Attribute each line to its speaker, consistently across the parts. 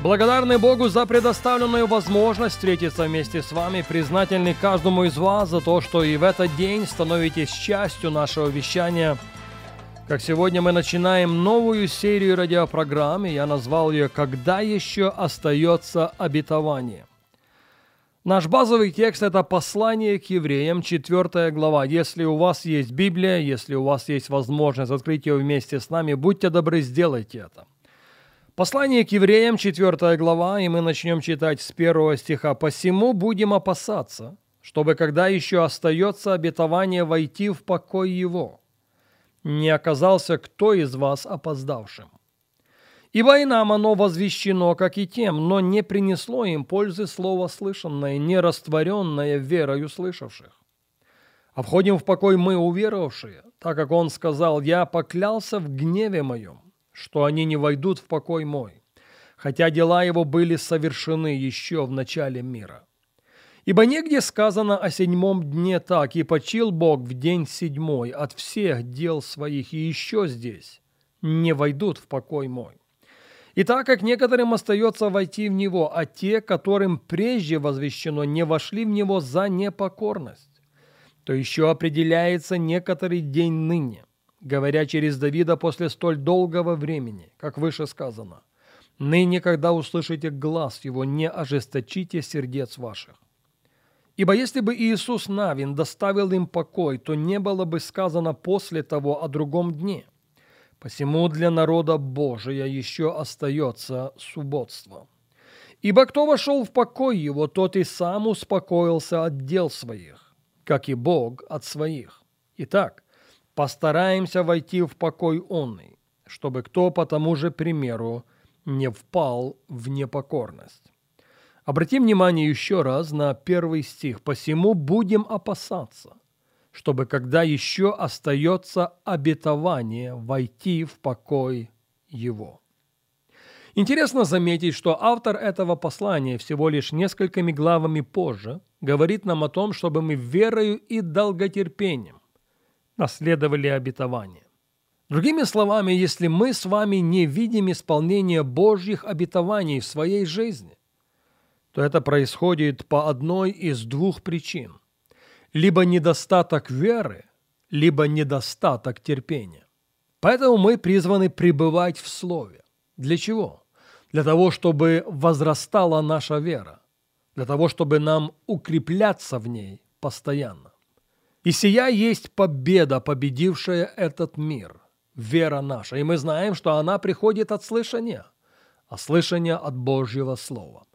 Speaker 1: Благодарны Богу за предоставленную возможность встретиться вместе с вами, признательны каждому из вас за то, что и в этот день становитесь частью нашего вещания. Как сегодня мы начинаем новую серию радиопрограмм, я назвал ее «Когда еще остается обетование?». Наш базовый текст – это послание к евреям, 4 глава. Если у вас есть Библия, если у вас есть возможность открыть ее вместе с нами, будьте добры, сделайте это – Послание к евреям, 4 глава, и мы начнем читать с первого стиха. «Посему будем опасаться, чтобы, когда еще остается обетование войти в покой его, не оказался кто из вас опоздавшим. Ибо и нам оно возвещено, как и тем, но не принесло им пользы слово слышанное, не растворенное верою слышавших. А входим в покой мы, уверовавшие, так как он сказал, «Я поклялся в гневе моем, что они не войдут в покой мой, хотя дела его были совершены еще в начале мира. Ибо негде сказано о седьмом дне так, и почил Бог в день седьмой от всех дел своих, и еще здесь не войдут в покой мой. И так как некоторым остается войти в него, а те, которым прежде возвещено, не вошли в него за непокорность, то еще определяется некоторый день ныне, говоря через Давида после столь долгого времени, как выше сказано. «Ныне, когда услышите глаз его, не ожесточите сердец ваших». Ибо если бы Иисус Навин доставил им покой, то не было бы сказано после того о другом дне. Посему для народа Божия еще остается субботство. Ибо кто вошел в покой его, тот и сам успокоился от дел своих, как и Бог от своих. Итак, постараемся войти в покой онный, чтобы кто по тому же примеру не впал в непокорность. Обратим внимание еще раз на первый стих. «Посему будем опасаться, чтобы, когда еще остается обетование, войти в покой его». Интересно заметить, что автор этого послания всего лишь несколькими главами позже говорит нам о том, чтобы мы верою и долготерпением наследовали обетование. Другими словами, если мы с вами не видим исполнения Божьих обетований в своей жизни, то это происходит по одной из двух причин. Либо недостаток веры, либо недостаток терпения. Поэтому мы призваны пребывать в Слове. Для чего? Для того, чтобы возрастала наша вера, для того, чтобы нам укрепляться в ней постоянно. И сия есть победа, победившая этот мир, вера наша. И мы знаем, что она приходит от слышания, а слышания от Божьего Слова.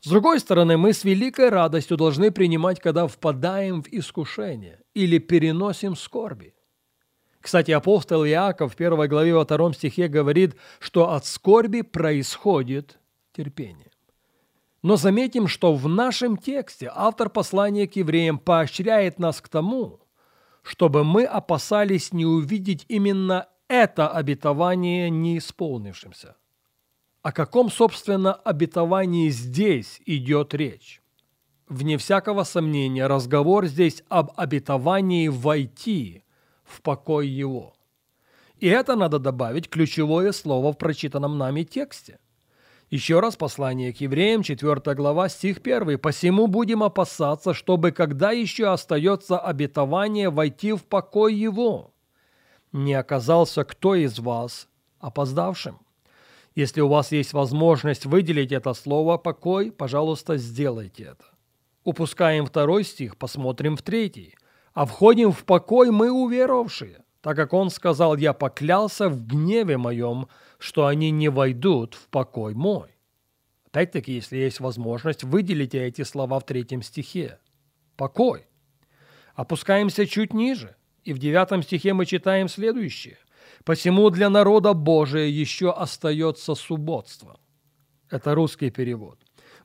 Speaker 1: С другой стороны, мы с великой радостью должны принимать, когда впадаем в искушение или переносим скорби. Кстати, апостол Иаков в первой главе втором стихе говорит, что от скорби происходит терпение. Но заметим, что в нашем тексте автор послания к евреям поощряет нас к тому, чтобы мы опасались не увидеть именно это обетование не исполнившимся. О каком, собственно, обетовании здесь идет речь? Вне всякого сомнения, разговор здесь об обетовании войти в покой его. И это надо добавить ключевое слово в прочитанном нами тексте. Еще раз послание к евреям, 4 глава, стих 1. «Посему будем опасаться, чтобы, когда еще остается обетование, войти в покой его, не оказался кто из вас опоздавшим». Если у вас есть возможность выделить это слово «покой», пожалуйста, сделайте это. Упускаем второй стих, посмотрим в третий. «А входим в покой мы уверовавшие, так как он сказал, я поклялся в гневе моем, что они не войдут в покой мой. Опять-таки, если есть возможность, выделите эти слова в третьем стихе. Покой. Опускаемся чуть ниже, и в девятом стихе мы читаем следующее. «Посему для народа Божия еще остается субботство». Это русский перевод.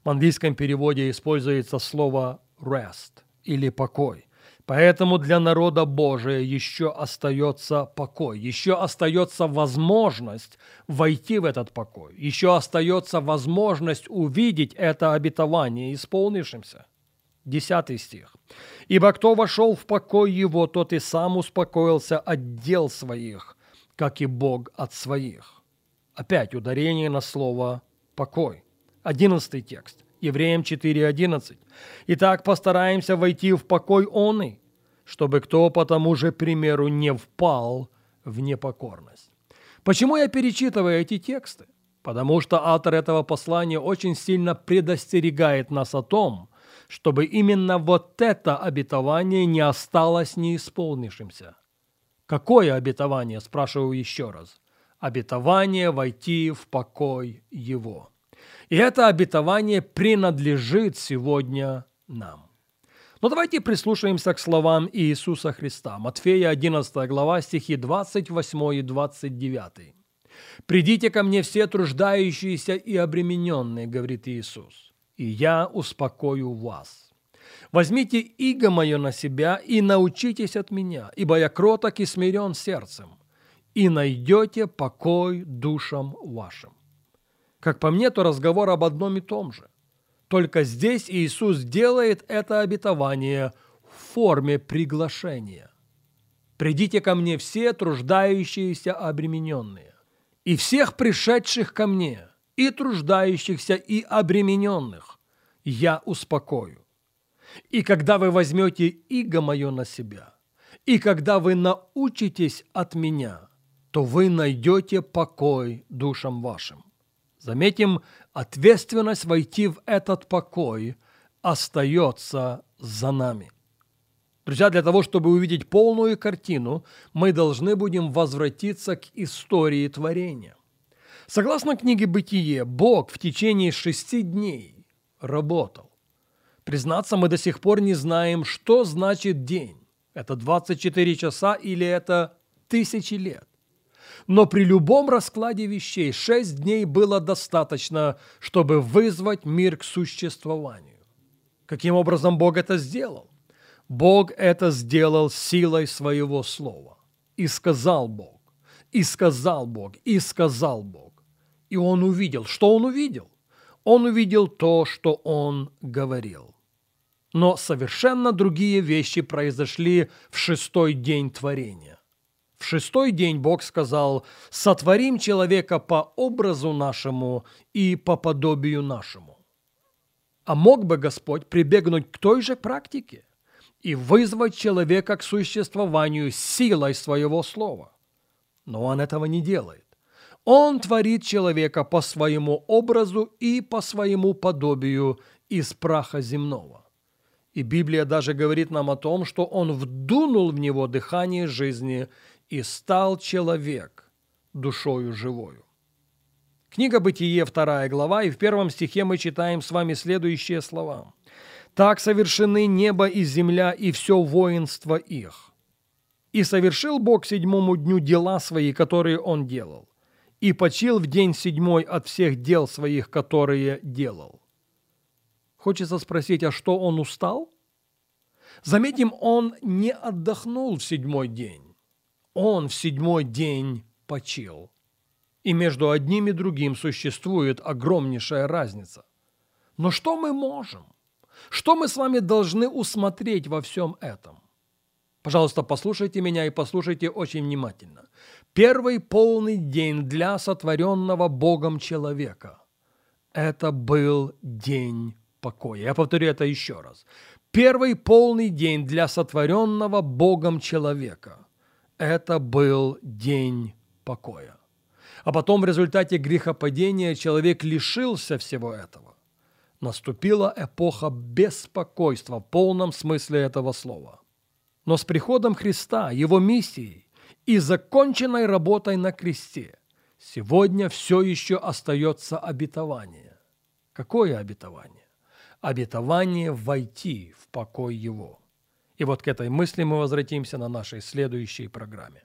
Speaker 1: В английском переводе используется слово rest или покой. Поэтому для народа Божия еще остается покой, еще остается возможность войти в этот покой, еще остается возможность увидеть это обетование исполнившимся. Десятый стих. «Ибо кто вошел в покой его, тот и сам успокоился от дел своих, как и Бог от своих». Опять ударение на слово «покой». Одиннадцатый текст. Евреям 4.11. «Итак, постараемся войти в покой он и, чтобы кто по тому же примеру не впал в непокорность». Почему я перечитываю эти тексты? Потому что автор этого послания очень сильно предостерегает нас о том, чтобы именно вот это обетование не осталось неисполнившимся. Какое обетование, спрашиваю еще раз? Обетование войти в покой Его. И это обетование принадлежит сегодня нам. Но давайте прислушаемся к словам Иисуса Христа. Матфея 11 глава, стихи 28 и 29. «Придите ко мне все труждающиеся и обремененные, — говорит Иисус, — и я успокою вас. Возьмите иго мое на себя и научитесь от меня, ибо я кроток и смирен сердцем, и найдете покой душам вашим. Как по мне, то разговор об одном и том же. Только здесь Иисус делает это обетование в форме приглашения. «Придите ко мне все труждающиеся обремененные, и всех пришедших ко мне, и труждающихся, и обремененных, я успокою. И когда вы возьмете иго мое на себя, и когда вы научитесь от меня, то вы найдете покой душам вашим. Заметим, ответственность войти в этот покой остается за нами. Друзья, для того, чтобы увидеть полную картину, мы должны будем возвратиться к истории творения. Согласно книге «Бытие», Бог в течение шести дней работал. Признаться, мы до сих пор не знаем, что значит день. Это 24 часа или это тысячи лет. Но при любом раскладе вещей шесть дней было достаточно, чтобы вызвать мир к существованию. Каким образом Бог это сделал? Бог это сделал силой своего слова. И сказал Бог, и сказал Бог, и сказал Бог. И он увидел. Что он увидел? Он увидел то, что он говорил. Но совершенно другие вещи произошли в шестой день творения. В шестой день Бог сказал, «Сотворим человека по образу нашему и по подобию нашему». А мог бы Господь прибегнуть к той же практике и вызвать человека к существованию силой своего слова. Но он этого не делает. Он творит человека по своему образу и по своему подобию из праха земного. И Библия даже говорит нам о том, что он вдунул в него дыхание жизни и стал человек душою живою. Книга Бытие, вторая глава, и в первом стихе мы читаем с вами следующие слова. «Так совершены небо и земля, и все воинство их. И совершил Бог седьмому дню дела свои, которые Он делал, и почил в день седьмой от всех дел своих, которые делал». Хочется спросить, а что Он устал? Заметим, Он не отдохнул в седьмой день он в седьмой день почил. И между одним и другим существует огромнейшая разница. Но что мы можем? Что мы с вами должны усмотреть во всем этом? Пожалуйста, послушайте меня и послушайте очень внимательно. Первый полный день для сотворенного Богом человека – это был день покоя. Я повторю это еще раз. Первый полный день для сотворенного Богом человека – это был день покоя. А потом в результате грехопадения человек лишился всего этого. Наступила эпоха беспокойства в полном смысле этого слова. Но с приходом Христа, Его миссией и законченной работой на кресте сегодня все еще остается обетование. Какое обетование? Обетование войти в покой Его. И вот к этой мысли мы возвратимся на нашей следующей программе.